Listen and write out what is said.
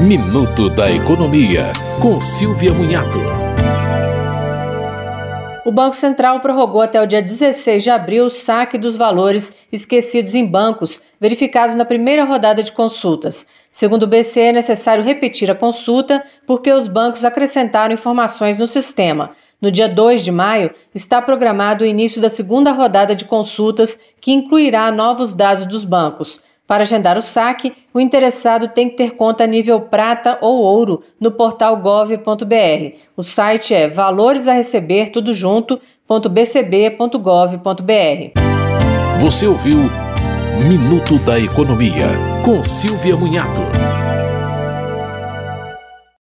Minuto da Economia, com Silvia Munhato. O Banco Central prorrogou até o dia 16 de abril o saque dos valores esquecidos em bancos, verificados na primeira rodada de consultas. Segundo o BCE, é necessário repetir a consulta porque os bancos acrescentaram informações no sistema. No dia 2 de maio, está programado o início da segunda rodada de consultas, que incluirá novos dados dos bancos. Para agendar o saque, o interessado tem que ter conta nível prata ou ouro no portal gov.br. O site é valores a receber tudo junto.bcb.gov.br. Você ouviu Minuto da Economia com Silvia Munhato.